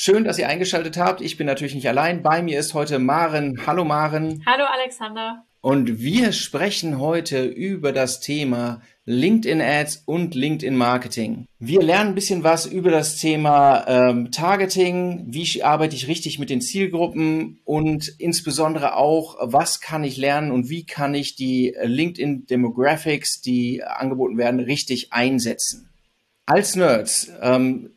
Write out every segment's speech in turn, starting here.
Schön, dass ihr eingeschaltet habt. Ich bin natürlich nicht allein. Bei mir ist heute Maren. Hallo Maren. Hallo Alexander. Und wir sprechen heute über das Thema LinkedIn Ads und LinkedIn Marketing. Wir lernen ein bisschen was über das Thema ähm, Targeting, wie arbeite ich richtig mit den Zielgruppen und insbesondere auch, was kann ich lernen und wie kann ich die LinkedIn Demographics, die angeboten werden, richtig einsetzen. Als Nerds ähm,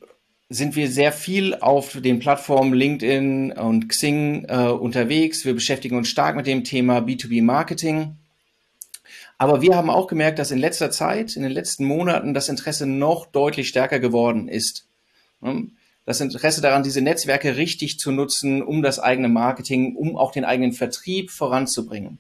sind wir sehr viel auf den Plattformen LinkedIn und Xing äh, unterwegs. Wir beschäftigen uns stark mit dem Thema B2B Marketing. Aber wir haben auch gemerkt, dass in letzter Zeit, in den letzten Monaten, das Interesse noch deutlich stärker geworden ist. Das Interesse daran, diese Netzwerke richtig zu nutzen, um das eigene Marketing, um auch den eigenen Vertrieb voranzubringen.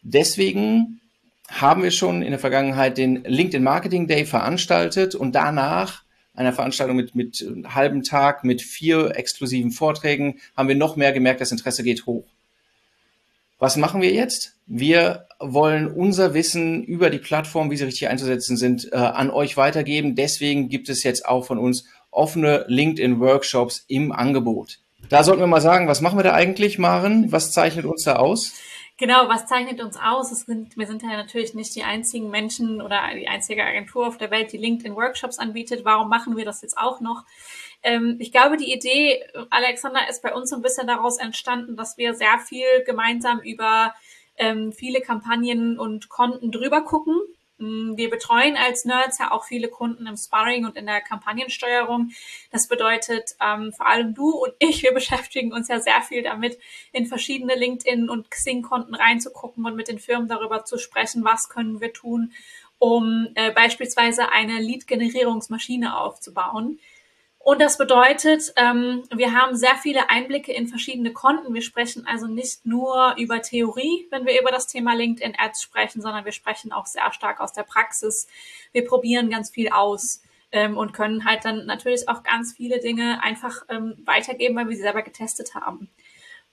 Deswegen haben wir schon in der Vergangenheit den LinkedIn Marketing Day veranstaltet und danach einer Veranstaltung mit, mit einem halben Tag, mit vier exklusiven Vorträgen, haben wir noch mehr gemerkt, das Interesse geht hoch. Was machen wir jetzt? Wir wollen unser Wissen über die Plattform, wie sie richtig einzusetzen sind, äh, an euch weitergeben. Deswegen gibt es jetzt auch von uns offene LinkedIn-Workshops im Angebot. Da sollten wir mal sagen, was machen wir da eigentlich, Maren? Was zeichnet uns da aus? Genau, was zeichnet uns aus? Sind, wir sind ja natürlich nicht die einzigen Menschen oder die einzige Agentur auf der Welt, die LinkedIn-Workshops anbietet. Warum machen wir das jetzt auch noch? Ähm, ich glaube, die Idee, Alexander, ist bei uns so ein bisschen daraus entstanden, dass wir sehr viel gemeinsam über ähm, viele Kampagnen und Konten drüber gucken wir betreuen als Nerds ja auch viele Kunden im Sparring und in der Kampagnensteuerung. Das bedeutet, ähm, vor allem du und ich, wir beschäftigen uns ja sehr viel damit, in verschiedene LinkedIn- und Xing-Konten reinzugucken und mit den Firmen darüber zu sprechen, was können wir tun, um äh, beispielsweise eine Lead-Generierungsmaschine aufzubauen. Und das bedeutet, ähm, wir haben sehr viele Einblicke in verschiedene Konten. Wir sprechen also nicht nur über Theorie, wenn wir über das Thema LinkedIn Ads sprechen, sondern wir sprechen auch sehr stark aus der Praxis. Wir probieren ganz viel aus ähm, und können halt dann natürlich auch ganz viele Dinge einfach ähm, weitergeben, weil wir sie selber getestet haben.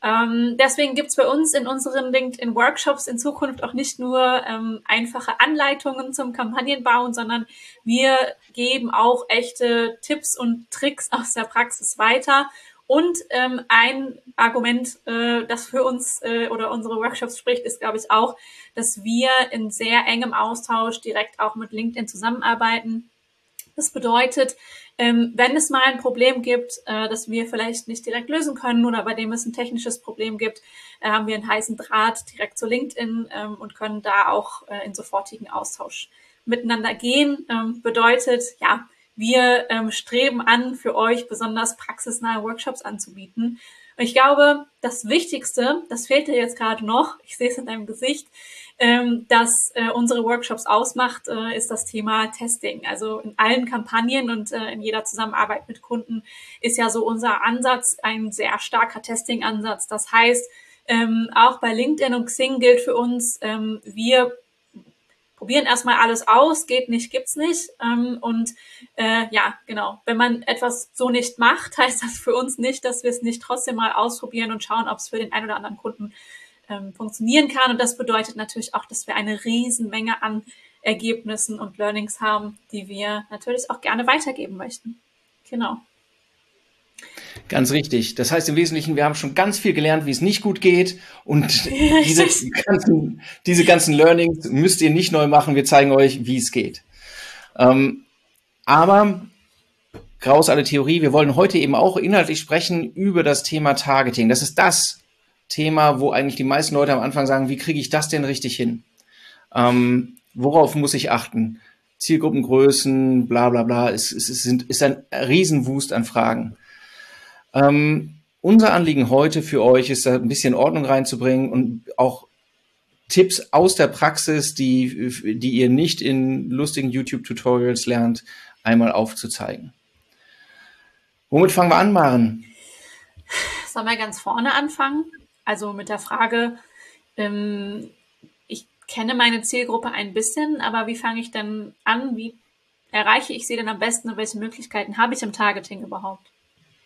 Ähm, deswegen gibt's bei uns in unseren LinkedIn-Workshops in Zukunft auch nicht nur ähm, einfache Anleitungen zum Kampagnenbauen, sondern wir geben auch echte Tipps und Tricks aus der Praxis weiter. Und ähm, ein Argument, äh, das für uns äh, oder unsere Workshops spricht, ist, glaube ich, auch, dass wir in sehr engem Austausch direkt auch mit LinkedIn zusammenarbeiten. Das bedeutet, ähm, wenn es mal ein Problem gibt, äh, das wir vielleicht nicht direkt lösen können oder bei dem es ein technisches Problem gibt, äh, haben wir einen heißen Draht direkt zu LinkedIn ähm, und können da auch äh, in sofortigen Austausch miteinander gehen. Ähm, bedeutet, ja, wir streben an, für euch besonders praxisnahe Workshops anzubieten. Und ich glaube, das Wichtigste, das fehlt dir jetzt gerade noch, ich sehe es in deinem Gesicht, ähm, das äh, unsere Workshops ausmacht, äh, ist das Thema Testing. Also in allen Kampagnen und äh, in jeder Zusammenarbeit mit Kunden ist ja so unser Ansatz ein sehr starker Testing-Ansatz. Das heißt, ähm, auch bei LinkedIn und Xing gilt für uns, ähm, wir probieren erstmal alles aus, geht nicht, gibt's nicht. Ähm, und äh, ja, genau, wenn man etwas so nicht macht, heißt das für uns nicht, dass wir es nicht trotzdem mal ausprobieren und schauen, ob es für den einen oder anderen Kunden ähm, funktionieren kann. Und das bedeutet natürlich auch, dass wir eine Riesenmenge an Ergebnissen und Learnings haben, die wir natürlich auch gerne weitergeben möchten. Genau. Ganz richtig. Das heißt im Wesentlichen, wir haben schon ganz viel gelernt, wie es nicht gut geht. Und diese ganzen, diese ganzen Learnings müsst ihr nicht neu machen. Wir zeigen euch, wie es geht. Ähm, aber raus alle Theorie. Wir wollen heute eben auch inhaltlich sprechen über das Thema Targeting. Das ist das Thema, wo eigentlich die meisten Leute am Anfang sagen, wie kriege ich das denn richtig hin? Ähm, worauf muss ich achten? Zielgruppengrößen, bla bla bla, es, es, es ist ein Riesenwust an Fragen. Ähm, unser Anliegen heute für euch ist, da ein bisschen Ordnung reinzubringen und auch Tipps aus der Praxis, die, die ihr nicht in lustigen YouTube-Tutorials lernt, einmal aufzuzeigen. Womit fangen wir an, Maren? Sollen wir ganz vorne anfangen? Also mit der Frage, ähm, ich kenne meine Zielgruppe ein bisschen, aber wie fange ich denn an? Wie erreiche ich sie denn am besten und welche Möglichkeiten habe ich im Targeting überhaupt?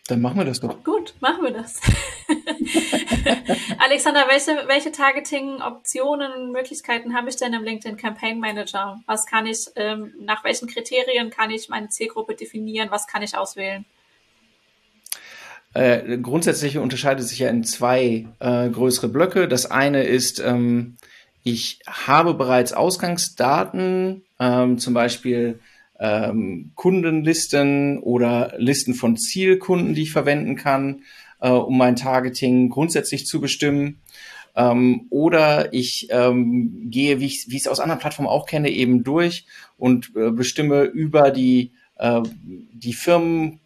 Dann machen wir das doch. Gut, machen wir das. Alexander, welche, welche Targeting-Optionen, Möglichkeiten habe ich denn im LinkedIn Campaign Manager? Was kann ich, ähm, nach welchen Kriterien kann ich meine Zielgruppe definieren? Was kann ich auswählen? Äh, grundsätzlich unterscheidet sich ja in zwei äh, größere Blöcke. Das eine ist, ähm, ich habe bereits Ausgangsdaten, ähm, zum Beispiel ähm, Kundenlisten oder Listen von Zielkunden, die ich verwenden kann, äh, um mein Targeting grundsätzlich zu bestimmen. Ähm, oder ich ähm, gehe, wie ich es aus anderen Plattformen auch kenne, eben durch und äh, bestimme über die, äh, die Firmen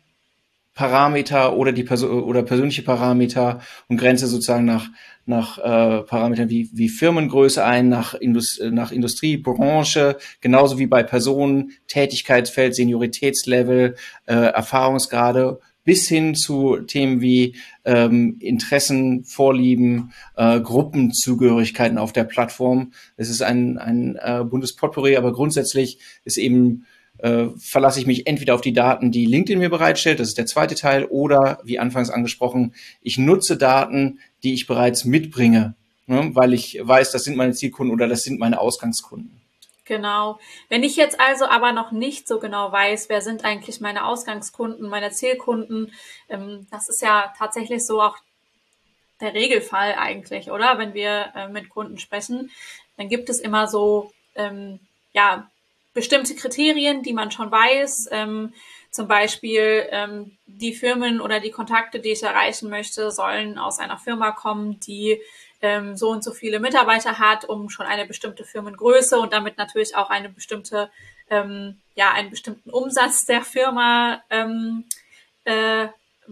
Parameter oder die Perso oder persönliche Parameter und grenze sozusagen nach nach äh, Parametern wie wie Firmengröße ein, nach Indust nach Industrie, Branche, genauso wie bei Personen, Tätigkeitsfeld, Senioritätslevel, äh, Erfahrungsgrade bis hin zu Themen wie ähm, Interessen, Vorlieben, äh, Gruppenzugehörigkeiten auf der Plattform. Es ist ein, ein äh, buntes Potpourri, aber grundsätzlich ist eben äh, verlasse ich mich entweder auf die Daten, die LinkedIn mir bereitstellt, das ist der zweite Teil, oder wie anfangs angesprochen, ich nutze Daten, die ich bereits mitbringe, ne, weil ich weiß, das sind meine Zielkunden oder das sind meine Ausgangskunden. Genau. Wenn ich jetzt also aber noch nicht so genau weiß, wer sind eigentlich meine Ausgangskunden, meine Zielkunden, ähm, das ist ja tatsächlich so auch der Regelfall eigentlich, oder? Wenn wir äh, mit Kunden sprechen, dann gibt es immer so, ähm, ja, bestimmte Kriterien, die man schon weiß. Ähm, zum Beispiel ähm, die Firmen oder die Kontakte, die ich erreichen möchte, sollen aus einer Firma kommen, die ähm, so und so viele Mitarbeiter hat, um schon eine bestimmte Firmengröße und damit natürlich auch eine bestimmte, ähm, ja, einen bestimmten Umsatz der Firma ähm, äh,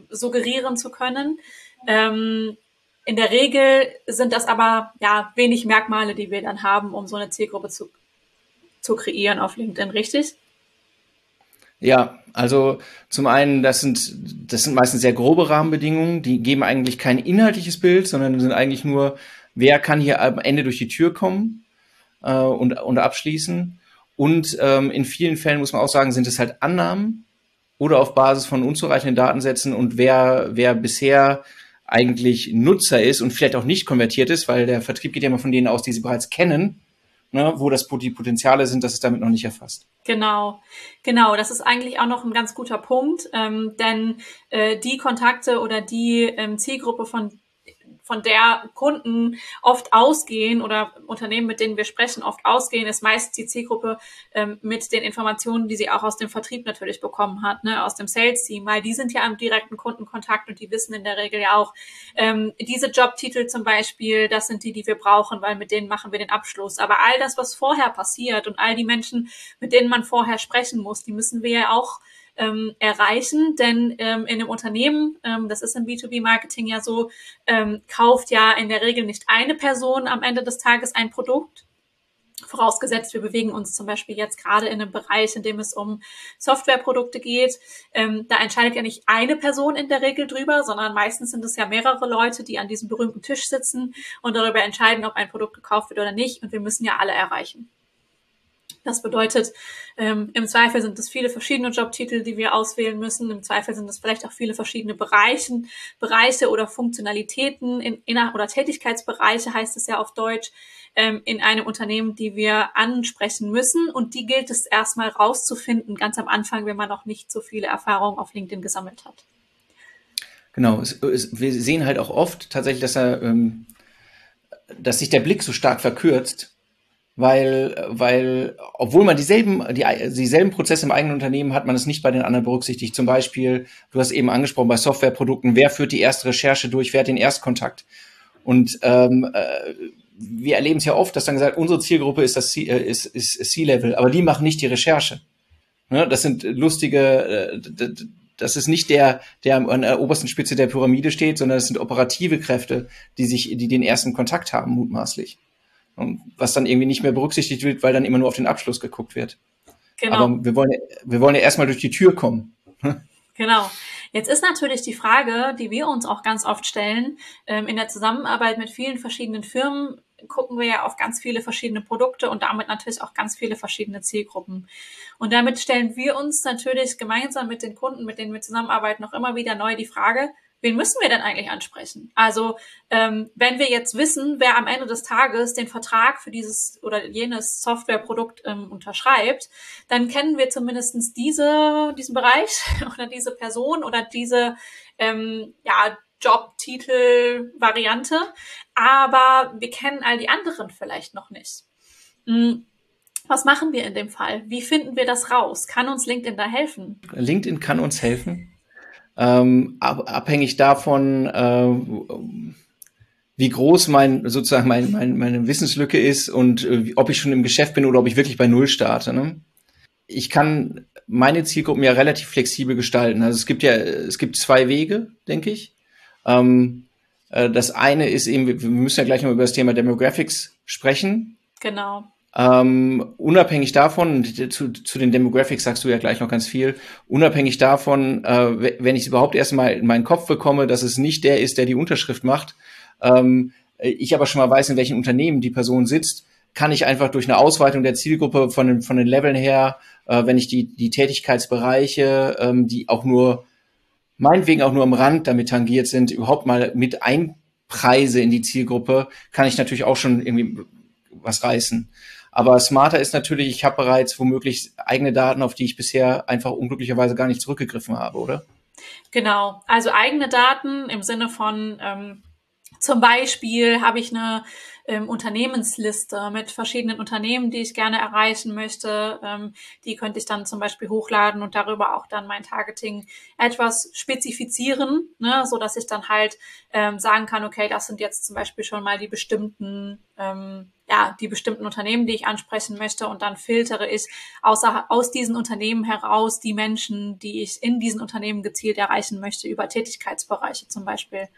suggerieren zu können. Ähm, in der Regel sind das aber ja wenig Merkmale, die wir dann haben, um so eine Zielgruppe zu zu kreieren auf LinkedIn, richtig? Ja, also zum einen, das sind, das sind meistens sehr grobe Rahmenbedingungen, die geben eigentlich kein inhaltliches Bild, sondern sind eigentlich nur, wer kann hier am Ende durch die Tür kommen äh, und, und abschließen. Und ähm, in vielen Fällen muss man auch sagen, sind es halt Annahmen oder auf Basis von unzureichenden Datensätzen und wer, wer bisher eigentlich Nutzer ist und vielleicht auch nicht konvertiert ist, weil der Vertrieb geht ja immer von denen aus, die sie bereits kennen ne, wo das die Potenziale sind, das ist damit noch nicht erfasst. Genau, genau. Das ist eigentlich auch noch ein ganz guter Punkt, ähm, denn äh, die Kontakte oder die ähm, Zielgruppe, von von der Kunden oft ausgehen oder Unternehmen, mit denen wir sprechen, oft ausgehen, ist meist die Zielgruppe ähm, mit den Informationen, die sie auch aus dem Vertrieb natürlich bekommen hat, ne, aus dem Sales-Team, weil die sind ja am direkten Kundenkontakt und die wissen in der Regel ja auch, ähm, diese Jobtitel zum Beispiel, das sind die, die wir brauchen, weil mit denen machen wir den Abschluss. Aber all das, was vorher passiert und all die Menschen, mit denen man vorher sprechen muss, die müssen wir ja auch ähm, erreichen. Denn ähm, in einem Unternehmen, ähm, das ist im B2B-Marketing ja so, ähm, kauft ja in der Regel nicht eine Person am Ende des Tages ein Produkt, Vorausgesetzt, wir bewegen uns zum Beispiel jetzt gerade in einem Bereich, in dem es um Softwareprodukte geht. Ähm, da entscheidet ja nicht eine Person in der Regel drüber, sondern meistens sind es ja mehrere Leute, die an diesem berühmten Tisch sitzen und darüber entscheiden, ob ein Produkt gekauft wird oder nicht. Und wir müssen ja alle erreichen. Das bedeutet, ähm, im Zweifel sind es viele verschiedene Jobtitel, die wir auswählen müssen. Im Zweifel sind es vielleicht auch viele verschiedene Bereichen, Bereiche oder Funktionalitäten in, in oder Tätigkeitsbereiche heißt es ja auf Deutsch ähm, in einem Unternehmen, die wir ansprechen müssen. Und die gilt es erstmal rauszufinden, ganz am Anfang, wenn man noch nicht so viele Erfahrungen auf LinkedIn gesammelt hat. Genau, es, es, wir sehen halt auch oft tatsächlich, dass er, ähm, dass sich der Blick so stark verkürzt weil, weil obwohl man dieselben, die, dieselben Prozesse im eigenen Unternehmen hat, man es nicht bei den anderen berücksichtigt. Zum Beispiel, du hast eben angesprochen, bei Softwareprodukten, wer führt die erste Recherche durch, wer hat den Erstkontakt? Und ähm, äh, wir erleben es ja oft, dass dann gesagt, unsere Zielgruppe ist das C, äh, ist, ist C-Level, aber die machen nicht die Recherche. Ne? Das sind lustige, äh, das ist nicht der, der an der obersten Spitze der Pyramide steht, sondern das sind operative Kräfte, die sich, die den ersten Kontakt haben, mutmaßlich was dann irgendwie nicht mehr berücksichtigt wird, weil dann immer nur auf den Abschluss geguckt wird. Genau. Aber wir wollen, wir wollen ja erstmal durch die Tür kommen. Genau. Jetzt ist natürlich die Frage, die wir uns auch ganz oft stellen, ähm, in der Zusammenarbeit mit vielen verschiedenen Firmen gucken wir ja auf ganz viele verschiedene Produkte und damit natürlich auch ganz viele verschiedene Zielgruppen. Und damit stellen wir uns natürlich gemeinsam mit den Kunden, mit denen wir zusammenarbeiten, noch immer wieder neu die Frage, wen müssen wir denn eigentlich ansprechen? Also ähm, wenn wir jetzt wissen, wer am Ende des Tages den Vertrag für dieses oder jenes Softwareprodukt ähm, unterschreibt, dann kennen wir zumindestens diese, diesen Bereich oder diese Person oder diese ähm, ja, Jobtitel-Variante, aber wir kennen all die anderen vielleicht noch nicht. Hm. Was machen wir in dem Fall? Wie finden wir das raus? Kann uns LinkedIn da helfen? LinkedIn kann uns helfen ähm, ab, abhängig davon, äh, wie groß mein sozusagen mein, mein, meine Wissenslücke ist und äh, ob ich schon im Geschäft bin oder ob ich wirklich bei Null starte. Ne? Ich kann meine Zielgruppen ja relativ flexibel gestalten. Also es gibt ja, es gibt zwei Wege, denke ich. Ähm, äh, das eine ist eben, wir müssen ja gleich noch über das Thema Demographics sprechen. Genau. Ähm, unabhängig davon, zu, zu den Demographics sagst du ja gleich noch ganz viel, unabhängig davon, äh, wenn ich es überhaupt erstmal in meinen Kopf bekomme, dass es nicht der ist, der die Unterschrift macht, ähm, ich aber schon mal weiß, in welchem Unternehmen die Person sitzt, kann ich einfach durch eine Ausweitung der Zielgruppe von den, von den Leveln her, äh, wenn ich die, die Tätigkeitsbereiche, ähm, die auch nur, meinetwegen auch nur am Rand damit tangiert sind, überhaupt mal mit einpreise in die Zielgruppe, kann ich natürlich auch schon irgendwie was reißen. Aber smarter ist natürlich, ich habe bereits womöglich eigene Daten, auf die ich bisher einfach unglücklicherweise gar nicht zurückgegriffen habe, oder? Genau, also eigene Daten im Sinne von ähm, zum Beispiel habe ich eine ähm, Unternehmensliste mit verschiedenen Unternehmen, die ich gerne erreichen möchte. Ähm, die könnte ich dann zum Beispiel hochladen und darüber auch dann mein Targeting etwas spezifizieren, ne, so dass ich dann halt ähm, sagen kann, okay, das sind jetzt zum Beispiel schon mal die bestimmten ähm, ja, die bestimmten Unternehmen, die ich ansprechen möchte und dann filtere ich außer, aus diesen Unternehmen heraus die Menschen, die ich in diesen Unternehmen gezielt erreichen möchte, über Tätigkeitsbereiche zum Beispiel.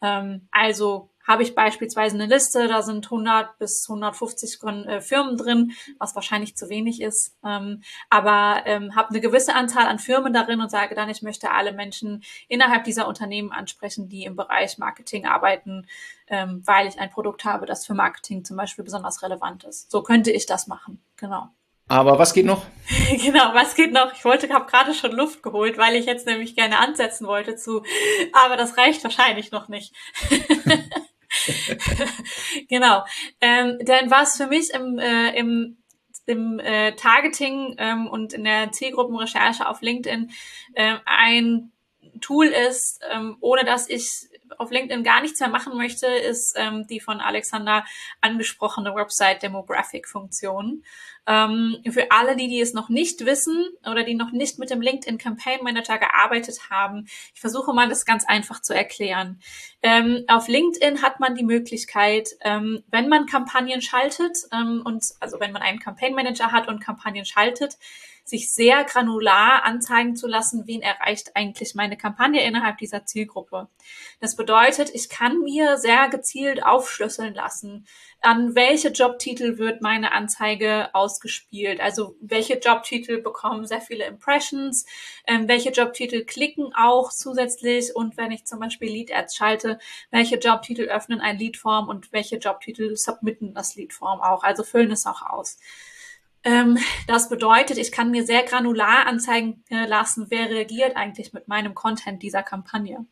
Ähm, also habe ich beispielsweise eine Liste, da sind 100 bis 150 äh, Firmen drin, was wahrscheinlich zu wenig ist, ähm, aber ähm, habe eine gewisse Anzahl an Firmen darin und sage dann, ich möchte alle Menschen innerhalb dieser Unternehmen ansprechen, die im Bereich Marketing arbeiten, ähm, weil ich ein Produkt habe, das für Marketing zum Beispiel besonders relevant ist. So könnte ich das machen, genau. Aber was geht noch? genau, was geht noch? Ich wollte, habe gerade schon Luft geholt, weil ich jetzt nämlich gerne ansetzen wollte zu, aber das reicht wahrscheinlich noch nicht. genau. Ähm, denn was für mich im, äh, im, im äh, Targeting ähm, und in der Zielgruppenrecherche auf LinkedIn äh, ein Tool ist, ähm, ohne dass ich auf LinkedIn gar nichts mehr machen möchte, ist ähm, die von Alexander angesprochene Website Demographic Funktion. Ähm, für alle, die, die es noch nicht wissen oder die noch nicht mit dem LinkedIn Campaign Manager gearbeitet haben, ich versuche mal das ganz einfach zu erklären. Ähm, auf LinkedIn hat man die Möglichkeit, ähm, wenn man Kampagnen schaltet ähm, und also wenn man einen Campaign Manager hat und Kampagnen schaltet, sich sehr granular anzeigen zu lassen, wen erreicht eigentlich meine Kampagne innerhalb dieser Zielgruppe. Das bedeutet, ich kann mir sehr gezielt aufschlüsseln lassen, an welche Jobtitel wird meine Anzeige ausgespielt. Also welche Jobtitel bekommen sehr viele Impressions, ähm, welche Jobtitel klicken auch zusätzlich und wenn ich zum Beispiel Lead Ads schalte, welche Jobtitel öffnen ein Leadform und welche Jobtitel submitten das Leadform auch, also füllen es auch aus. Ähm, das bedeutet, ich kann mir sehr granular anzeigen äh, lassen, wer reagiert eigentlich mit meinem Content dieser Kampagne.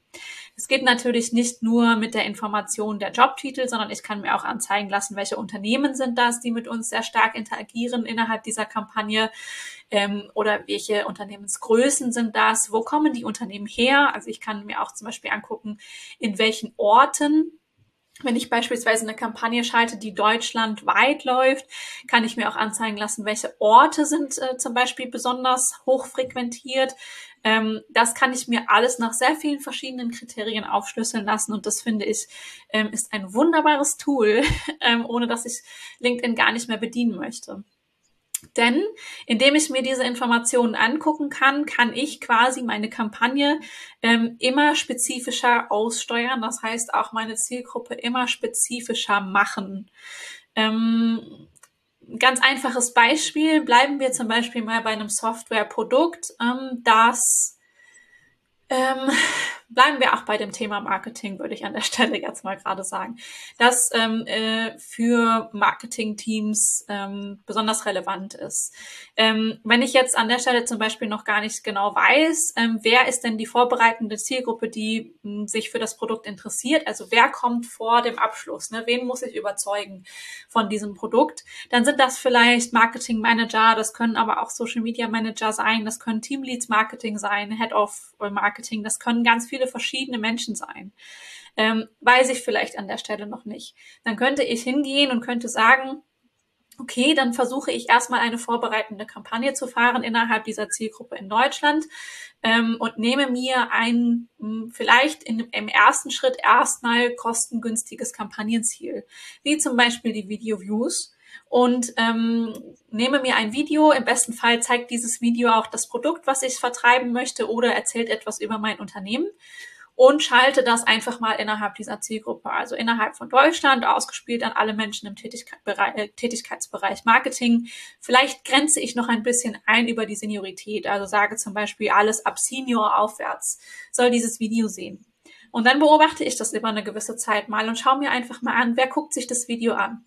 Es geht natürlich nicht nur mit der Information der Jobtitel, sondern ich kann mir auch anzeigen lassen, welche Unternehmen sind das, die mit uns sehr stark interagieren innerhalb dieser Kampagne ähm, oder welche Unternehmensgrößen sind das, wo kommen die Unternehmen her. Also ich kann mir auch zum Beispiel angucken, in welchen Orten wenn ich beispielsweise eine Kampagne schalte, die deutschlandweit läuft, kann ich mir auch anzeigen lassen, welche Orte sind äh, zum Beispiel besonders hoch frequentiert. Ähm, das kann ich mir alles nach sehr vielen verschiedenen Kriterien aufschlüsseln lassen und das finde ich ähm, ist ein wunderbares Tool, ähm, ohne dass ich LinkedIn gar nicht mehr bedienen möchte. Denn indem ich mir diese Informationen angucken kann, kann ich quasi meine Kampagne ähm, immer spezifischer aussteuern. Das heißt auch meine Zielgruppe immer spezifischer machen. Ähm, ganz einfaches Beispiel. Bleiben wir zum Beispiel mal bei einem Softwareprodukt, ähm, das Ähm, bleiben wir auch bei dem Thema Marketing, würde ich an der Stelle jetzt mal gerade sagen, das ähm, äh, für Marketingteams ähm, besonders relevant ist. Ähm, wenn ich jetzt an der Stelle zum Beispiel noch gar nicht genau weiß, ähm, wer ist denn die vorbereitende Zielgruppe, die mh, hm, sich für das Produkt interessiert, also wer kommt vor dem Abschluss, ne? wen muss ich überzeugen von diesem Produkt, dann sind das vielleicht Marketing Manager, das können aber auch Social Media Manager sein, das können Teamleads Marketing sein, Head of Marketing, das können ganz viele verschiedene Menschen sein. Ähm, weiß ich vielleicht an der Stelle noch nicht. Dann könnte ich hingehen und könnte sagen, okay, dann versuche ich erstmal eine vorbereitende Kampagne zu fahren innerhalb dieser Zielgruppe in Deutschland ähm, und nehme mir ein hm, vielleicht in, im ersten Schritt erstmal kostengünstiges Kampagnenziel, wie zum Beispiel die Video Views und ähm, nehme mir ein Video. Im besten Fall zeigt dieses Video auch das Produkt, was ich vertreiben möchte oder erzählt etwas über mein Unternehmen und schalte das einfach mal innerhalb dieser Zielgruppe, also innerhalb von Deutschland, ausgespielt an alle Menschen im äh, Tätigkeitsbereich Marketing. Vielleicht grenze ich noch ein bisschen ein über die Seniorität, also sage zum Beispiel alles ab Senior aufwärts soll dieses Video sehen. Und dann beobachte ich das über eine gewisse Zeit mal und schaue mir einfach mal an, wer guckt sich das Video an.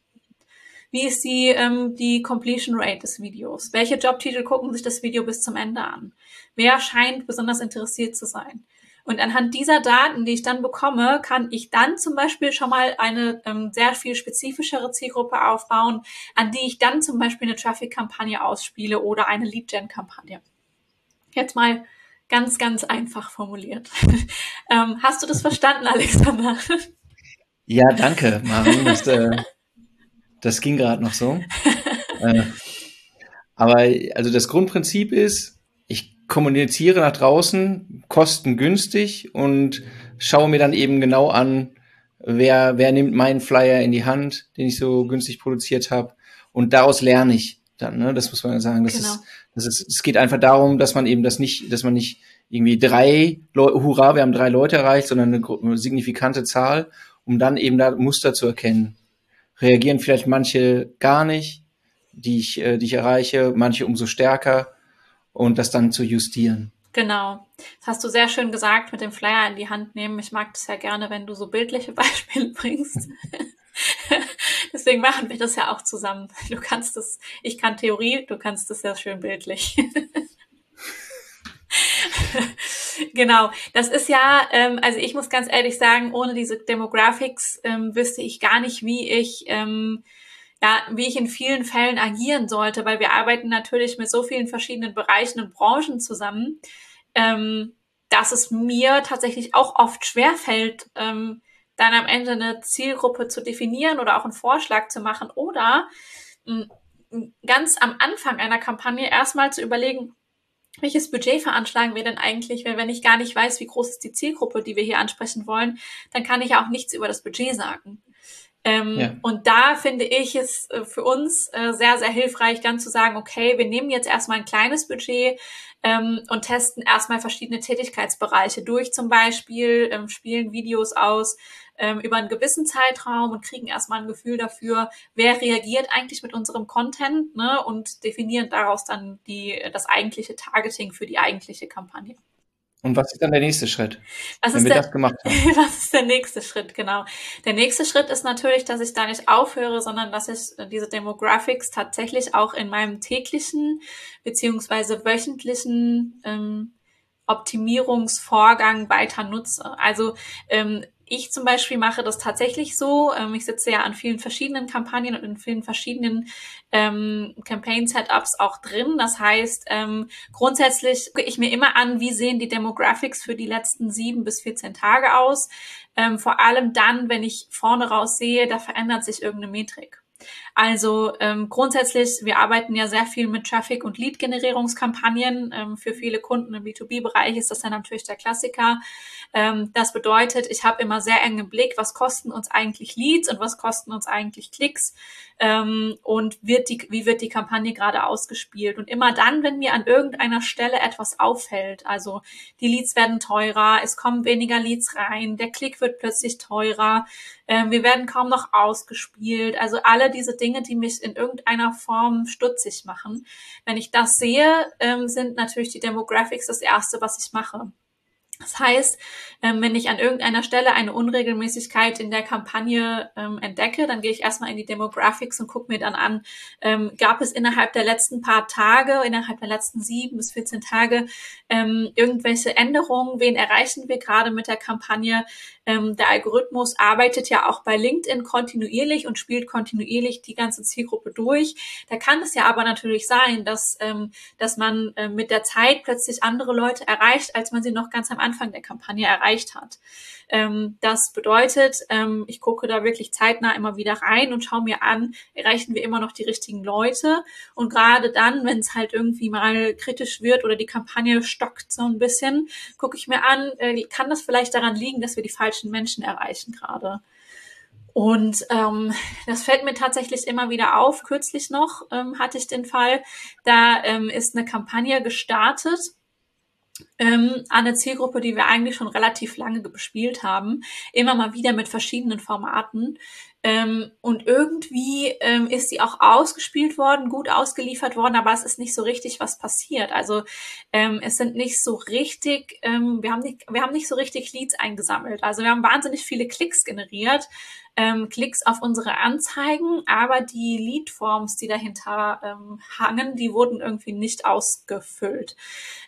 Wie ist die, ähm, die Completion Rate des Videos? Welche Jobtitel gucken sich das Video bis zum Ende an? Wer scheint besonders interessiert zu sein? Und anhand dieser Daten, die ich dann bekomme, kann ich dann zum Beispiel schon mal eine ähm, sehr viel spezifischere Zielgruppe aufbauen, an die ich dann zum Beispiel eine Traffic-Kampagne ausspiele oder eine Lead-Gen-Kampagne. Jetzt mal ganz, ganz einfach formuliert. ähm, hast du das verstanden, Alexander? Ja, danke, Marin. Das, äh, das ging gerade noch so. äh, aber also das Grundprinzip ist, kommuniziere nach draußen, kostengünstig und schaue mir dann eben genau an, wer, wer nimmt meinen Flyer in die Hand, den ich so günstig produziert habe. Und daraus lerne ich dann, ne? Das muss man sagen. Das genau. ist, das ist, es geht einfach darum, dass man eben das nicht, dass man nicht irgendwie drei Leute, hurra, wir haben drei Leute erreicht, sondern eine signifikante Zahl, um dann eben da Muster zu erkennen. Reagieren vielleicht manche gar nicht, die ich, äh, die ich erreiche, manche umso stärker und das dann zu justieren. Genau. Das hast du sehr schön gesagt mit dem Flyer in die Hand nehmen. Ich mag das ja gerne, wenn du so bildliche Beispiele bringst. Deswegen machen wir das ja auch zusammen. Du kannst das, ich kann Theorie, du kannst das sehr schön bildlich. genau, das ist ja, ähm, also ich muss ganz ehrlich sagen, ohne diese Demographics ähm, wüsste ich gar nicht, wie ich ähm, ja, wie ich in vielen Fällen agieren sollte, weil wir arbeiten natürlich mit so vielen verschiedenen Bereichen und Branchen zusammen, ähm, dass es mir tatsächlich auch oft schwerfällt, ähm, dann am Ende eine Zielgruppe zu definieren oder auch einen Vorschlag zu machen oder mh, ganz am Anfang einer Kampagne erstmal zu überlegen, welches Budget veranschlagen wir denn eigentlich, weil wenn ich gar nicht weiß, wie groß ist die Zielgruppe, die wir hier ansprechen wollen, dann kann ich ja auch nichts über das Budget sagen. Ähm, ja. Und da finde ich es äh, für uns äh, sehr, sehr hilfreich, dann zu sagen, okay, wir nehmen jetzt erstmal ein kleines Budget ähm, und testen erstmal verschiedene Tätigkeitsbereiche durch, zum Beispiel ähm, spielen Videos aus ähm, über einen gewissen Zeitraum und kriegen erstmal ein Gefühl dafür, wer reagiert eigentlich mit unserem Content ne, und definieren daraus dann die, das eigentliche Targeting für die eigentliche Kampagne. Und was ist dann der nächste Schritt, was wenn wir der, das gemacht haben? Was ist der nächste Schritt, genau. Der nächste Schritt ist natürlich, dass ich da nicht aufhöre, sondern dass ich diese Demographics tatsächlich auch in meinem täglichen beziehungsweise wöchentlichen ähm, Optimierungsvorgang weiter nutze. Also ähm, ich zum Beispiel mache das tatsächlich so. Ähm, ich sitze ja an vielen verschiedenen Kampagnen und in vielen verschiedenen ähm, Campaign-Setups auch drin. Das heißt, ähm, grundsätzlich gucke ich mir immer an, wie sehen die Demographics für die letzten sieben bis 14 Tage aus. Ähm, vor allem dann, wenn ich vorne raus sehe, da verändert sich irgendeine Metrik. Also ähm, grundsätzlich, wir arbeiten ja sehr viel mit Traffic- und Lead-Generierungskampagnen. Ähm, für viele Kunden im B2B-Bereich ist das dann natürlich der Klassiker. Ähm, das bedeutet, ich habe immer sehr engen Blick, was kosten uns eigentlich Leads und was kosten uns eigentlich Klicks ähm, und wird die, wie wird die Kampagne gerade ausgespielt. Und immer dann, wenn mir an irgendeiner Stelle etwas auffällt, also die Leads werden teurer, es kommen weniger Leads rein, der Klick wird plötzlich teurer, äh, wir werden kaum noch ausgespielt, also alle diese Dinge, die mich in irgendeiner Form stutzig machen. Wenn ich das sehe, ähm, sind natürlich die Demographics das Erste, was ich mache. Das heißt, ähm, wenn ich an irgendeiner Stelle eine Unregelmäßigkeit in der Kampagne ähm, entdecke, dann gehe ich erstmal in die Demographics und gucke mir dann an, ähm, gab es innerhalb der letzten paar Tage, innerhalb der letzten sieben bis 14 Tage irgendwelche Änderungen, wen erreichen wir gerade mit der Kampagne, der Algorithmus arbeitet ja auch bei LinkedIn kontinuierlich und spielt kontinuierlich die ganze Zielgruppe durch. Da kann es ja aber natürlich sein, dass, dass man äh, mit der Zeit plötzlich andere Leute erreicht, als man sie noch ganz am Anfang der Kampagne erreicht hat. Ähm, das bedeutet, ähm, ich gucke da wirklich zeitnah immer wieder rein und schaue mir an, erreichen wir immer noch die richtigen Leute. Und gerade dann, wenn es halt irgendwie mal kritisch wird oder die Kampagne stockt so ein bisschen, gucke ich mir an, äh, kann das vielleicht daran liegen, dass wir die falschen falschen Menschen erreichen gerade. Und ähm, das fällt mir tatsächlich immer wieder auf. Kürzlich noch ähm, hatte ich den Fall, da ähm, ist eine Kampagne gestartet ähm, eine Zielgruppe, die wir eigentlich schon relativ lange bespielt haben, immer mal wieder mit verschiedenen Formaten. Ähm, und irgendwie ähm, ist sie auch ausgespielt worden, gut ausgeliefert worden, aber es ist nicht so richtig was passiert. Also ähm, es sind nicht so richtig, ähm, wir, haben nicht, wir haben nicht so richtig Leads eingesammelt. Also wir haben wahnsinnig viele Klicks generiert, ähm, Klicks auf unsere Anzeigen, aber die Leadforms, die dahinter ähm, hangen, die wurden irgendwie nicht ausgefüllt.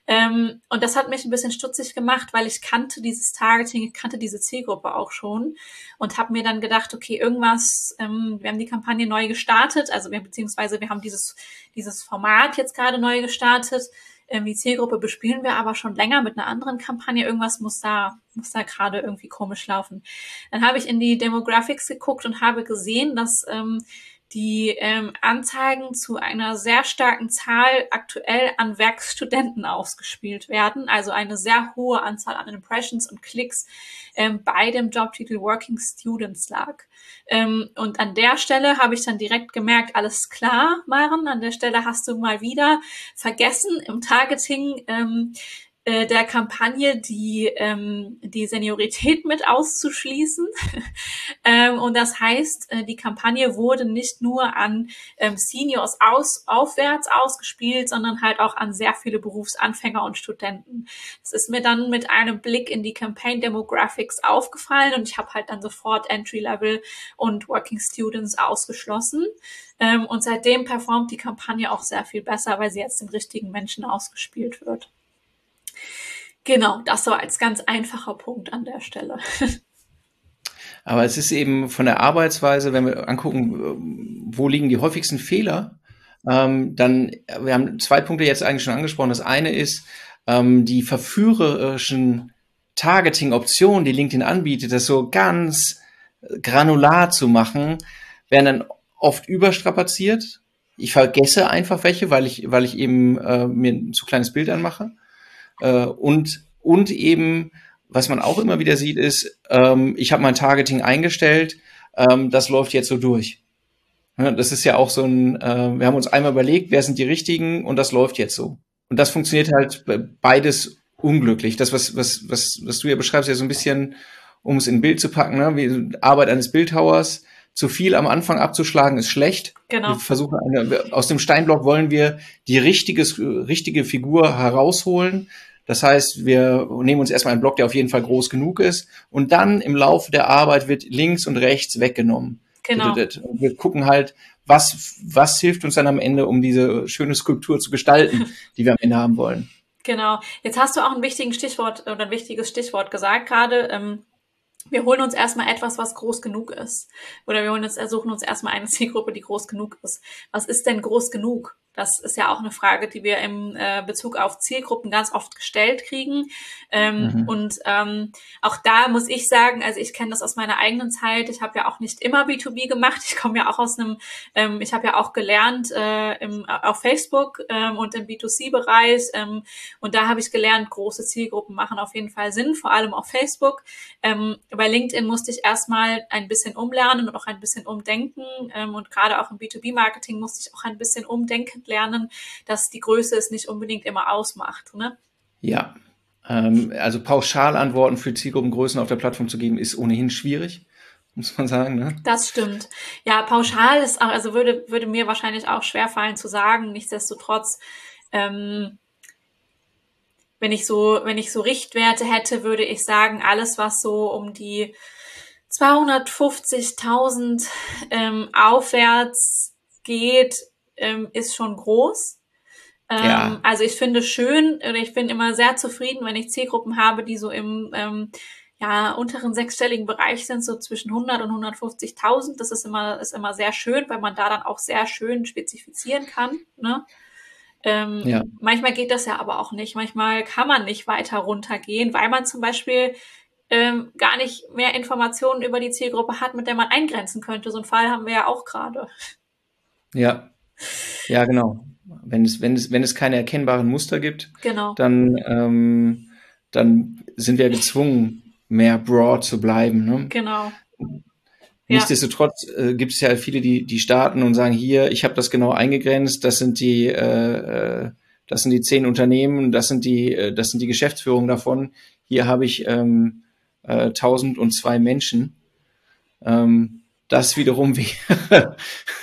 Ähm, und das hat mich ein bisschen stutzig gemacht, weil ich kannte dieses Targeting, ich kannte diese Zielgruppe auch schon und habe mir dann gedacht, okay, irgendwas, ähm, wir haben die Kampagne neu gestartet, also wir, beziehungsweise wir haben dieses, dieses Format jetzt gerade neu gestartet die Zielgruppe bespielen wir aber schon länger mit einer anderen Kampagne. Irgendwas muss da, muss da gerade irgendwie komisch laufen. Dann habe ich in die Demographics geguckt und habe gesehen, dass ähm, die ähm, Anzeigen zu einer sehr starken Zahl aktuell an Werkstudenten ausgespielt werden, also eine sehr hohe Anzahl an Impressions und Klicks ähm, bei dem Jobtitel Working Students lag. Ähm, und an der Stelle habe ich dann direkt gemerkt, alles klar, Maren, an der Stelle hast du mal wieder vergessen im Targeting ähm, äh, der Kampagne die, ähm, die Seniorität mit auszuschließen. ähm, und das heißt, äh, die Kampagne wurde nicht nur an ähm, Seniors aus, aufwärts ausgespielt, sondern halt auch an sehr viele Berufsanfänger und Studenten. Das ist mir dann mit einem Blick in die Campaign Demographics aufgefallen und ich habe halt dann sofort Entry Level und Working Students ausgeschlossen. Ähm, und seitdem performt die Kampagne auch sehr viel besser, weil sie jetzt den richtigen Menschen ausgespielt wird. Genau, das so als ganz einfacher Punkt an der Stelle. Aber es ist eben von der Arbeitsweise, wenn wir angucken, wo liegen die häufigsten Fehler, ähm, dann, wir haben zwei Punkte jetzt eigentlich schon angesprochen. Das eine ist, ähm, die verführerischen Targeting-Optionen, die LinkedIn anbietet, das so ganz granular zu machen, werden dann oft überstrapaziert. Ich vergesse einfach welche, weil ich, weil ich eben äh, mir ein zu kleines Bild anmache. Äh, und, und eben, was man auch immer wieder sieht, ist, ähm, ich habe mein Targeting eingestellt, ähm, das läuft jetzt so durch. Ja, das ist ja auch so ein, äh, wir haben uns einmal überlegt, wer sind die richtigen und das läuft jetzt so. Und das funktioniert halt beides unglücklich. Das, was, was, was, was du ja beschreibst, ja so ein bisschen, um es in ein Bild zu packen, ne? wie Arbeit eines Bildhauers. Zu viel am Anfang abzuschlagen ist schlecht. Genau. Wir versuchen eine, aus dem Steinblock wollen wir die richtige, richtige Figur herausholen. Das heißt, wir nehmen uns erstmal einen Block, der auf jeden Fall groß genug ist. Und dann im Laufe der Arbeit wird links und rechts weggenommen. Genau. Und wir gucken halt, was, was hilft uns dann am Ende, um diese schöne Skulptur zu gestalten, die wir am Ende haben wollen. Genau. Jetzt hast du auch ein wichtiges Stichwort oder ein wichtiges Stichwort gesagt gerade. Ähm, wir holen uns erstmal etwas, was groß genug ist. Oder wir holen uns, suchen uns erstmal eine Zielgruppe, die groß genug ist. Was ist denn groß genug? Das ist ja auch eine Frage, die wir im äh, Bezug auf Zielgruppen ganz oft gestellt kriegen. Ähm, mhm. Und ähm, auch da muss ich sagen, also ich kenne das aus meiner eigenen Zeit. Ich habe ja auch nicht immer B2B gemacht. Ich komme ja auch aus einem, ähm, ich habe ja auch gelernt äh, im, auf Facebook ähm, und im B2C-Bereich. Ähm, und da habe ich gelernt, große Zielgruppen machen auf jeden Fall Sinn, vor allem auf Facebook. Ähm, bei LinkedIn musste ich erstmal ein bisschen umlernen und auch ein bisschen umdenken. Und gerade auch im B2B-Marketing musste ich auch ein bisschen umdenken lernen, dass die Größe es nicht unbedingt immer ausmacht. Ne? Ja, ähm, also Pauschalantworten für Zielgruppengrößen auf der Plattform zu geben, ist ohnehin schwierig muss man sagen. Ne? Das stimmt. Ja, pauschal ist auch, also würde, würde mir wahrscheinlich auch schwer fallen zu sagen. Nichtsdestotrotz ähm, wenn ich so, wenn ich so Richtwerte hätte, würde ich sagen, alles, was so um die 250.000 ähm, aufwärts geht, ähm, ist schon groß. Ähm, ja. Also ich finde schön oder ich bin immer sehr zufrieden, wenn ich Zielgruppen habe, die so im ähm, ja, unteren sechsstelligen Bereich sind, so zwischen 100 und 150.000. Das ist immer, ist immer sehr schön, weil man da dann auch sehr schön spezifizieren kann. Ne? Ähm, ja. Manchmal geht das ja aber auch nicht. Manchmal kann man nicht weiter runtergehen, weil man zum Beispiel ähm, gar nicht mehr Informationen über die Zielgruppe hat, mit der man eingrenzen könnte. So einen Fall haben wir ja auch gerade. Ja, ja, genau. Wenn es, wenn es, wenn es keine erkennbaren Muster gibt, genau. dann, ähm, dann sind wir gezwungen, mehr broad zu bleiben. Ne? Genau. Nichtsdestotrotz äh, gibt es ja viele, die, die starten und sagen, hier, ich habe das genau eingegrenzt, das sind die, äh, äh, das sind die zehn Unternehmen, das sind die, äh, das sind die Geschäftsführungen davon. Hier habe ich ähm, äh, 1002 Menschen. Ähm, das wiederum wäre,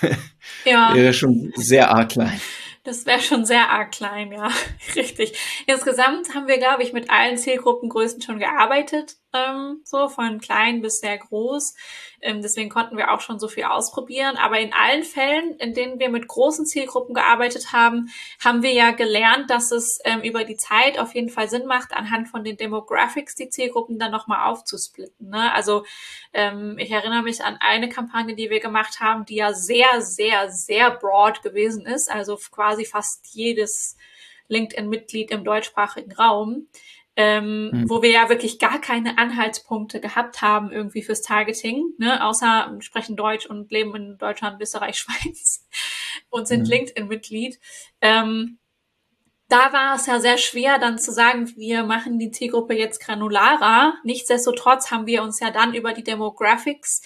ja. wäre schon sehr arg klein. Das wäre schon sehr arg klein, ja, richtig. Insgesamt haben wir, glaube ich, mit allen Zielgruppengrößen schon gearbeitet, ähm, so von klein bis sehr groß. Ähm, deswegen konnten wir auch schon so viel ausprobieren. Aber in allen Fällen, in denen wir mit großen Zielgruppen gearbeitet haben, haben wir ja gelernt, dass es ähm, über die Zeit auf jeden Fall Sinn macht, anhand von den Demographics die Zielgruppen dann nochmal aufzusplitten. Ne? Also ähm, ich erinnere mich an eine Kampagne, die wir gemacht haben, die ja sehr, sehr, sehr broad gewesen ist. Also quasi fast jedes LinkedIn-Mitglied im deutschsprachigen Raum ähm, mhm. wo wir ja wirklich gar keine Anhaltspunkte gehabt haben irgendwie fürs Targeting, ne? außer sprechen Deutsch und leben in Deutschland, Österreich, Schweiz und sind mhm. LinkedIn-Mitglied. Ähm, da war es ja sehr schwer, dann zu sagen, wir machen die Zielgruppe jetzt granularer. Nichtsdestotrotz haben wir uns ja dann über die Demographics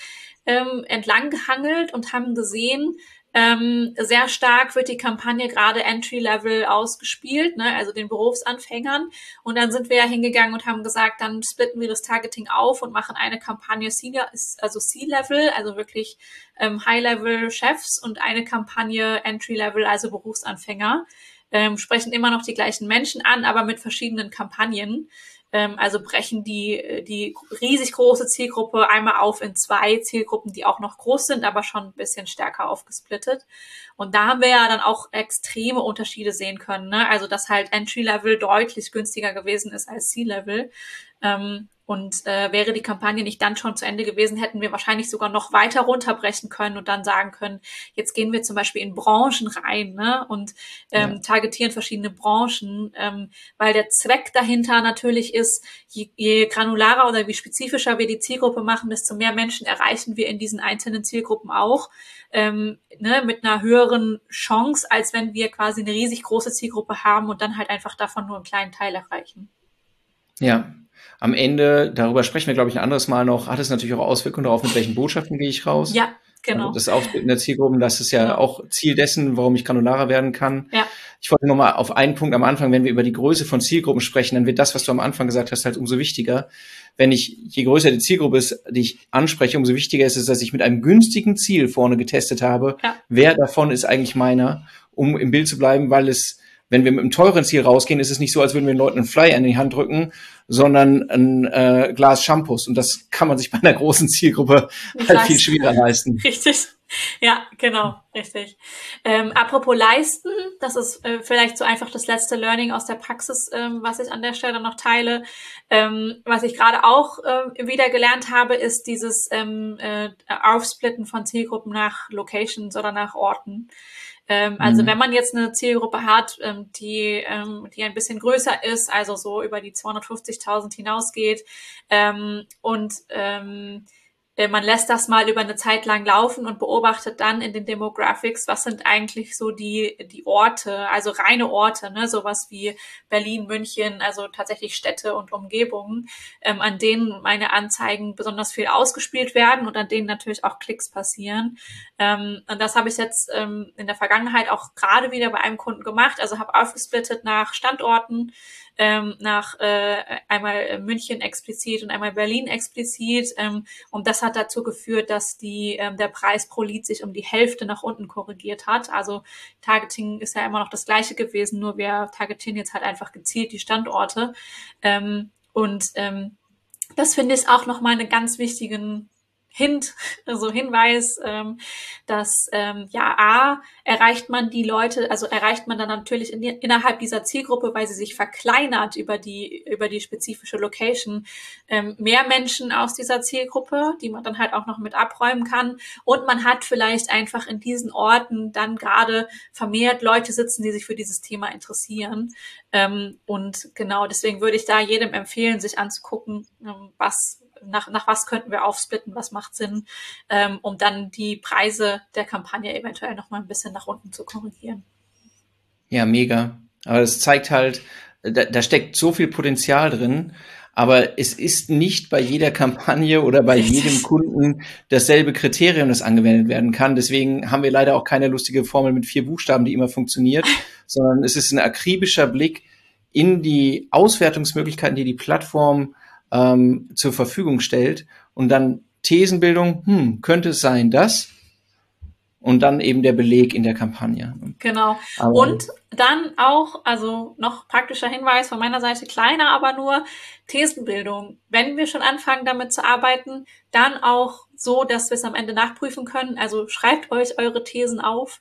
ähm, entlang gehangelt und haben gesehen, ähm, sehr stark wird die Kampagne gerade Entry-Level ausgespielt, ne, also den Berufsanfängern. Und dann sind wir ja hingegangen und haben gesagt, dann splitten wir das Targeting auf und machen eine Kampagne Senior, also C-Level, also wirklich ähm, High-Level-Chefs und eine Kampagne Entry-Level, also Berufsanfänger. Ähm, sprechen immer noch die gleichen Menschen an, aber mit verschiedenen Kampagnen. Ähm, also brechen die, die riesig große Zielgruppe einmal auf in zwei Zielgruppen, die auch noch groß sind, aber schon ein bisschen stärker aufgesplittet. Und da haben wir ja dann auch extreme Unterschiede sehen können. Ne? Also dass halt Entry-Level deutlich günstiger gewesen ist als C-Level. Ähm, und äh, wäre die Kampagne nicht dann schon zu Ende gewesen, hätten wir wahrscheinlich sogar noch weiter runterbrechen können und dann sagen können, jetzt gehen wir zum Beispiel in Branchen rein ne, und ähm, ja. targetieren verschiedene Branchen, ähm, weil der Zweck dahinter natürlich ist, je, je granularer oder wie spezifischer wir die Zielgruppe machen, desto mehr Menschen erreichen wir in diesen einzelnen Zielgruppen auch. Ähm, ne, mit einer höheren Chance, als wenn wir quasi eine riesig große Zielgruppe haben und dann halt einfach davon nur einen kleinen Teil erreichen. Ja, am Ende, darüber sprechen wir, glaube ich, ein anderes Mal noch, hat es natürlich auch Auswirkungen darauf, mit welchen Botschaften gehe ich raus. Ja, genau. Also das Auftreten der Zielgruppen, das ist ja genau. auch Ziel dessen, warum ich granularer werden kann. Ja. Ich wollte nochmal auf einen Punkt am Anfang, wenn wir über die Größe von Zielgruppen sprechen, dann wird das, was du am Anfang gesagt hast, halt umso wichtiger. Wenn ich, je größer die Zielgruppe ist, die ich anspreche, umso wichtiger ist es, dass ich mit einem günstigen Ziel vorne getestet habe. Ja. Wer davon ist eigentlich meiner, um im Bild zu bleiben, weil es wenn wir mit einem teuren Ziel rausgehen, ist es nicht so, als würden wir den Leuten einen Fly in die Hand drücken, sondern ein äh, Glas Shampoos. Und das kann man sich bei einer großen Zielgruppe ich halt weiß. viel schwieriger leisten. Richtig. Ja, genau, richtig. Ähm, apropos leisten, das ist äh, vielleicht so einfach das letzte Learning aus der Praxis, ähm, was ich an der Stelle noch teile. Ähm, was ich gerade auch äh, wieder gelernt habe, ist dieses ähm, äh, Aufsplitten von Zielgruppen nach Locations oder nach Orten. Ähm, also mhm. wenn man jetzt eine Zielgruppe hat, ähm, die, ähm, die ein bisschen größer ist, also so über die 250.000 hinausgeht ähm, und ähm, äh, man lässt das mal über eine Zeit lang laufen und beobachtet dann in den Demographics, was sind eigentlich so die, die Orte, also reine Orte, ne, sowas wie Berlin, München, also tatsächlich Städte und Umgebungen, ähm, an denen meine Anzeigen besonders viel ausgespielt werden und an denen natürlich auch Klicks passieren. Ähm, und das habe ich jetzt ähm, in der Vergangenheit auch gerade wieder bei einem Kunden gemacht, also habe aufgesplittet nach Standorten ähm, nach äh, einmal München explizit und einmal Berlin explizit. Ähm, und das hat dazu geführt, dass die, ähm, der Preis pro Lead sich um die Hälfte nach unten korrigiert hat. Also Targeting ist ja immer noch das gleiche gewesen, nur wir targetieren jetzt halt einfach gezielt die Standorte. Ähm, und ähm, das finde ich auch nochmal einen ganz wichtigen Hint, also Hinweis, ähm, dass ähm, ja A erreicht man die Leute, also erreicht man dann natürlich in, innerhalb dieser Zielgruppe, weil sie sich verkleinert über die über die spezifische Location, ähm, mehr Menschen aus dieser Zielgruppe, die man dann halt auch noch mit abräumen kann. Und man hat vielleicht einfach in diesen Orten dann gerade vermehrt Leute sitzen, die sich für dieses Thema interessieren. Ähm, und genau deswegen würde ich da jedem empfehlen, sich anzugucken, ähm, was nach, nach was könnten wir aufsplitten, was macht Sinn, ähm, um dann die Preise der Kampagne eventuell noch mal ein bisschen nach unten zu korrigieren. Ja, mega. Aber das zeigt halt, da, da steckt so viel Potenzial drin. Aber es ist nicht bei jeder Kampagne oder bei jedem Kunden dasselbe Kriterium, das angewendet werden kann. Deswegen haben wir leider auch keine lustige Formel mit vier Buchstaben, die immer funktioniert, sondern es ist ein akribischer Blick in die Auswertungsmöglichkeiten, die die Plattform ähm, zur Verfügung stellt und dann Thesenbildung, hm, könnte es sein, dass und dann eben der Beleg in der Kampagne. Genau. Aber und dann auch, also noch praktischer Hinweis von meiner Seite, kleiner, aber nur Thesenbildung. Wenn wir schon anfangen, damit zu arbeiten, dann auch so, dass wir es am Ende nachprüfen können. Also schreibt euch eure Thesen auf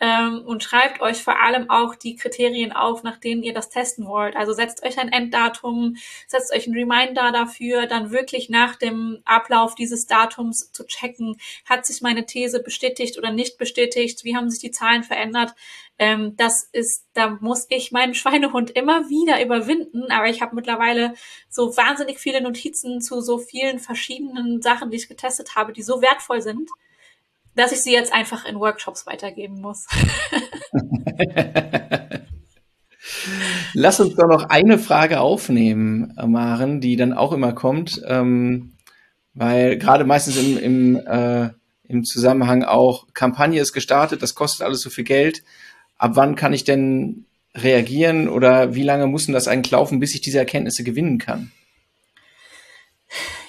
ähm, und schreibt euch vor allem auch die Kriterien auf, nach denen ihr das testen wollt. Also setzt euch ein Enddatum, setzt euch ein Reminder dafür, dann wirklich nach dem Ablauf dieses Datums zu checken, hat sich meine These bestätigt oder nicht bestätigt, wie haben sich die Zahlen verändert. Ähm, das ist, da muss ich meinen Schweinehund immer wieder überwinden, aber ich habe mittlerweile so wahnsinnig viele Notizen zu so vielen verschiedenen Sachen, die ich getestet habe, die so wertvoll sind dass ich sie jetzt einfach in Workshops weitergeben muss. Lass uns doch noch eine Frage aufnehmen, Maren, die dann auch immer kommt, ähm, weil gerade meistens im, im, äh, im Zusammenhang auch Kampagne ist gestartet, das kostet alles so viel Geld. Ab wann kann ich denn reagieren oder wie lange muss denn das eigentlich laufen, bis ich diese Erkenntnisse gewinnen kann?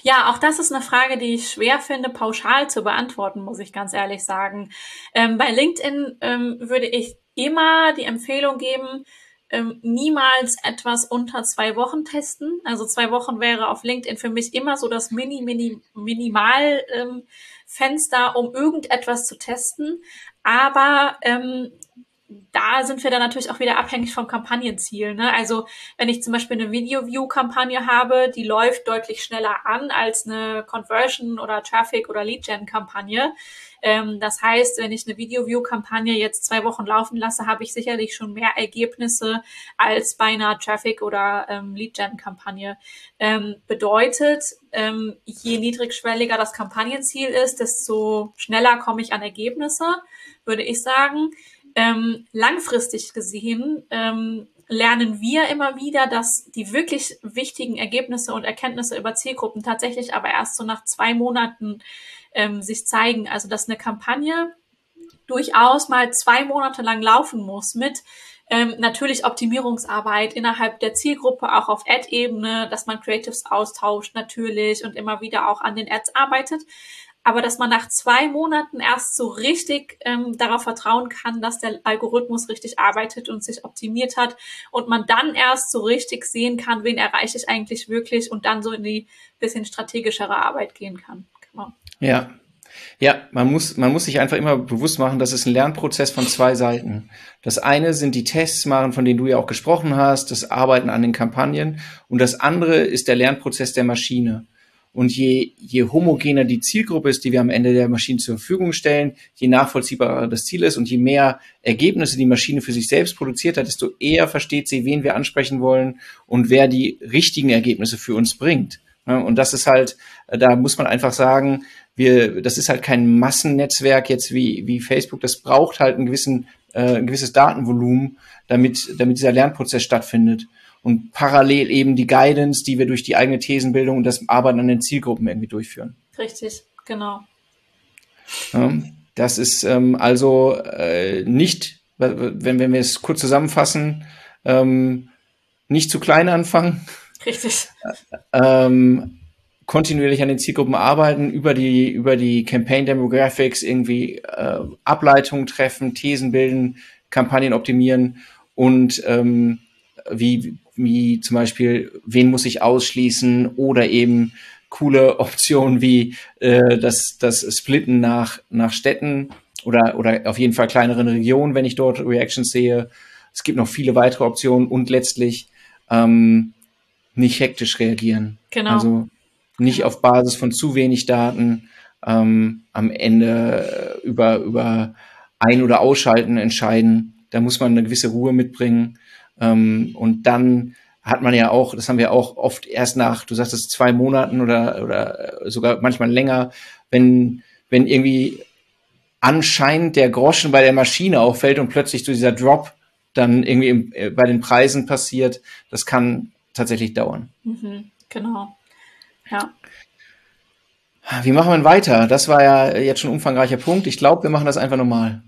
Ja, auch das ist eine Frage, die ich schwer finde, pauschal zu beantworten, muss ich ganz ehrlich sagen. Ähm, bei LinkedIn ähm, würde ich immer die Empfehlung geben, ähm, niemals etwas unter zwei Wochen testen. Also zwei Wochen wäre auf LinkedIn für mich immer so das Mini, Mini, Minimal ähm, Fenster, um irgendetwas zu testen. Aber ähm, da sind wir dann natürlich auch wieder abhängig vom Kampagnenziel. Ne? Also wenn ich zum Beispiel eine Video-View-Kampagne habe, die läuft deutlich schneller an als eine Conversion- oder Traffic- oder Lead-Gen-Kampagne. Ähm, das heißt, wenn ich eine Video-View-Kampagne jetzt zwei Wochen laufen lasse, habe ich sicherlich schon mehr Ergebnisse als bei einer Traffic- oder ähm, Lead-Gen-Kampagne. Ähm, bedeutet, ähm, je niedrigschwelliger das Kampagnenziel ist, desto schneller komme ich an Ergebnisse, würde ich sagen ähm, langfristig gesehen ähm, lernen wir immer wieder, dass die wirklich wichtigen Ergebnisse und Erkenntnisse über Zielgruppen tatsächlich aber erst so nach zwei Monaten ähm, sich zeigen. Also dass eine Kampagne durchaus mal zwei Monate lang laufen muss mit ähm, natürlich Optimierungsarbeit innerhalb der Zielgruppe, auch auf Ad-Ebene, dass man Creatives austauscht natürlich und immer wieder auch an den Ads arbeitet aber dass man nach zwei Monaten erst so richtig ähm, darauf vertrauen kann, dass der Algorithmus richtig arbeitet und sich optimiert hat und man dann erst so richtig sehen kann, wen erreiche ich eigentlich wirklich und dann so in die bisschen strategischere Arbeit gehen kann. Genau. Ja. Ja, man muss, man muss sich einfach immer bewusst machen, das ist ein Lernprozess von zwei Seiten. Das eine sind die Tests machen, von denen du ja auch gesprochen hast, das Arbeiten an den Kampagnen und das andere ist der Lernprozess der Maschine. Und je, je homogener die Zielgruppe ist, die wir am Ende der Maschine zur Verfügung stellen, je nachvollziehbarer das Ziel ist und je mehr Ergebnisse die Maschine für sich selbst produziert hat, desto eher versteht sie, wen wir ansprechen wollen und wer die richtigen Ergebnisse für uns bringt. Und das ist halt, da muss man einfach sagen, wir, das ist halt kein Massennetzwerk jetzt wie, wie Facebook. Das braucht halt einen gewissen, äh, ein gewisses Datenvolumen, damit, damit dieser Lernprozess stattfindet und parallel eben die Guidance, die wir durch die eigene Thesenbildung und das Arbeiten an den Zielgruppen irgendwie durchführen. Richtig, genau. Das ist ähm, also äh, nicht, wenn, wenn wir es kurz zusammenfassen, ähm, nicht zu klein anfangen. Richtig. Ähm, kontinuierlich an den Zielgruppen arbeiten, über die, über die Campaign Demographics irgendwie äh, Ableitungen treffen, Thesen bilden, Kampagnen optimieren und ähm, wie, wie zum Beispiel, wen muss ich ausschließen oder eben coole Optionen wie äh, das, das Splitten nach, nach Städten oder, oder auf jeden Fall kleineren Regionen, wenn ich dort Reactions sehe. Es gibt noch viele weitere Optionen und letztlich ähm, nicht hektisch reagieren. Genau. Also nicht auf Basis von zu wenig Daten ähm, am Ende über, über ein- oder ausschalten entscheiden. Da muss man eine gewisse Ruhe mitbringen. Ähm, und dann hat man ja auch, das haben wir auch oft erst nach, du sagst es zwei Monaten oder, oder sogar manchmal länger, wenn, wenn irgendwie anscheinend der Groschen bei der Maschine auffällt und plötzlich so dieser Drop dann irgendwie im, äh, bei den Preisen passiert, das kann tatsächlich dauern. Mhm, genau. Ja. Wie machen wir denn weiter? Das war ja jetzt schon ein umfangreicher Punkt. Ich glaube, wir machen das einfach normal.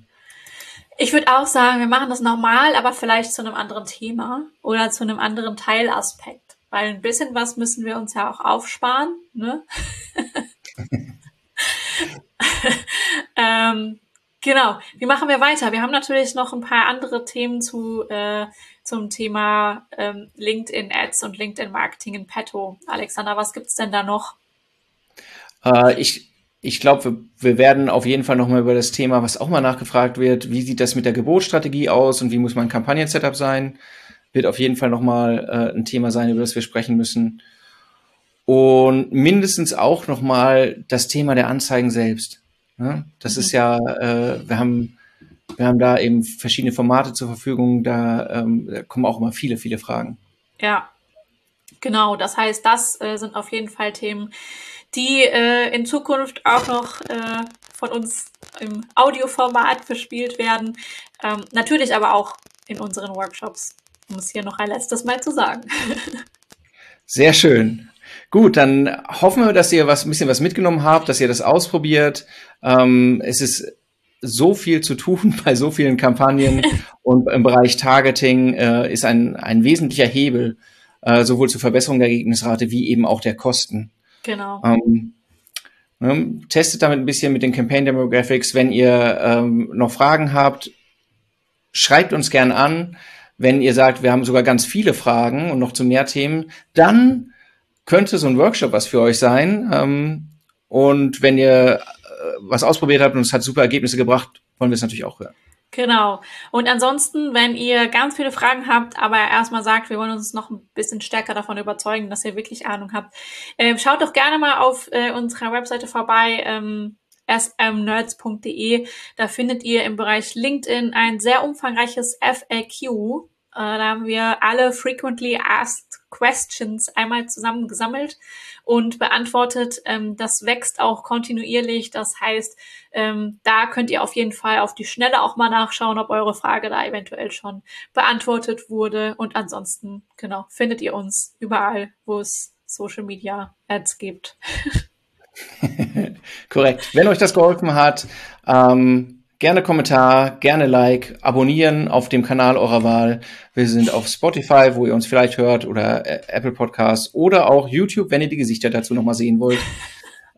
Ich würde auch sagen, wir machen das normal, aber vielleicht zu einem anderen Thema oder zu einem anderen Teilaspekt. Weil ein bisschen was müssen wir uns ja auch aufsparen. Ne? ähm, genau. Wie machen wir weiter? Wir haben natürlich noch ein paar andere Themen zu, äh, zum Thema ähm, LinkedIn Ads und LinkedIn Marketing in petto. Alexander, was gibt's denn da noch? Äh, ich ich glaube, wir, wir werden auf jeden Fall nochmal über das Thema, was auch mal nachgefragt wird, wie sieht das mit der Gebotsstrategie aus und wie muss mein Kampagnen-Setup sein, wird auf jeden Fall nochmal äh, ein Thema sein, über das wir sprechen müssen. Und mindestens auch nochmal das Thema der Anzeigen selbst. Ja, das mhm. ist ja, äh, wir haben wir haben da eben verschiedene Formate zur Verfügung, da, ähm, da kommen auch immer viele, viele Fragen. Ja, genau. Das heißt, das äh, sind auf jeden Fall Themen, die äh, in Zukunft auch noch äh, von uns im Audioformat verspielt werden. Ähm, natürlich aber auch in unseren Workshops, um es hier noch ein letztes Mal zu sagen. Sehr schön. Gut, dann hoffen wir, dass ihr was, ein bisschen was mitgenommen habt, dass ihr das ausprobiert. Ähm, es ist so viel zu tun bei so vielen Kampagnen und im Bereich Targeting äh, ist ein, ein wesentlicher Hebel äh, sowohl zur Verbesserung der Ergebnisrate wie eben auch der Kosten. Genau. Ähm, ne, testet damit ein bisschen mit den Campaign Demographics. Wenn ihr ähm, noch Fragen habt, schreibt uns gern an. Wenn ihr sagt, wir haben sogar ganz viele Fragen und noch zu mehr Themen, dann könnte so ein Workshop was für euch sein. Ähm, und wenn ihr äh, was ausprobiert habt und es hat super Ergebnisse gebracht, wollen wir es natürlich auch hören. Genau. Und ansonsten, wenn ihr ganz viele Fragen habt, aber erstmal sagt, wir wollen uns noch ein bisschen stärker davon überzeugen, dass ihr wirklich Ahnung habt, äh, schaut doch gerne mal auf äh, unserer Webseite vorbei. Ähm, smnerds.de. Da findet ihr im Bereich LinkedIn ein sehr umfangreiches FAQ, äh, da haben wir alle frequently asked questions einmal zusammengesammelt und beantwortet. Ähm, das wächst auch kontinuierlich. Das heißt, ähm, da könnt ihr auf jeden Fall auf die Schnelle auch mal nachschauen, ob eure Frage da eventuell schon beantwortet wurde. Und ansonsten, genau, findet ihr uns überall, wo es Social Media Ads gibt. Korrekt. Wenn euch das geholfen hat, ähm, Gerne Kommentar, gerne Like, abonnieren auf dem Kanal eurer Wahl. Wir sind auf Spotify, wo ihr uns vielleicht hört, oder äh, Apple Podcasts oder auch YouTube, wenn ihr die Gesichter dazu nochmal sehen wollt.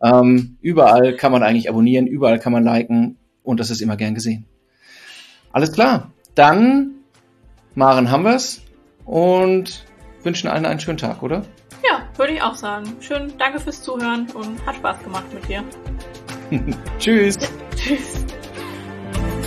Ähm, überall kann man eigentlich abonnieren, überall kann man liken und das ist immer gern gesehen. Alles klar. Dann, Maren, haben wir's und wünschen allen einen schönen Tag, oder? Ja, würde ich auch sagen. Schön, danke fürs Zuhören und hat Spaß gemacht mit dir. Tschüss. Tschüss.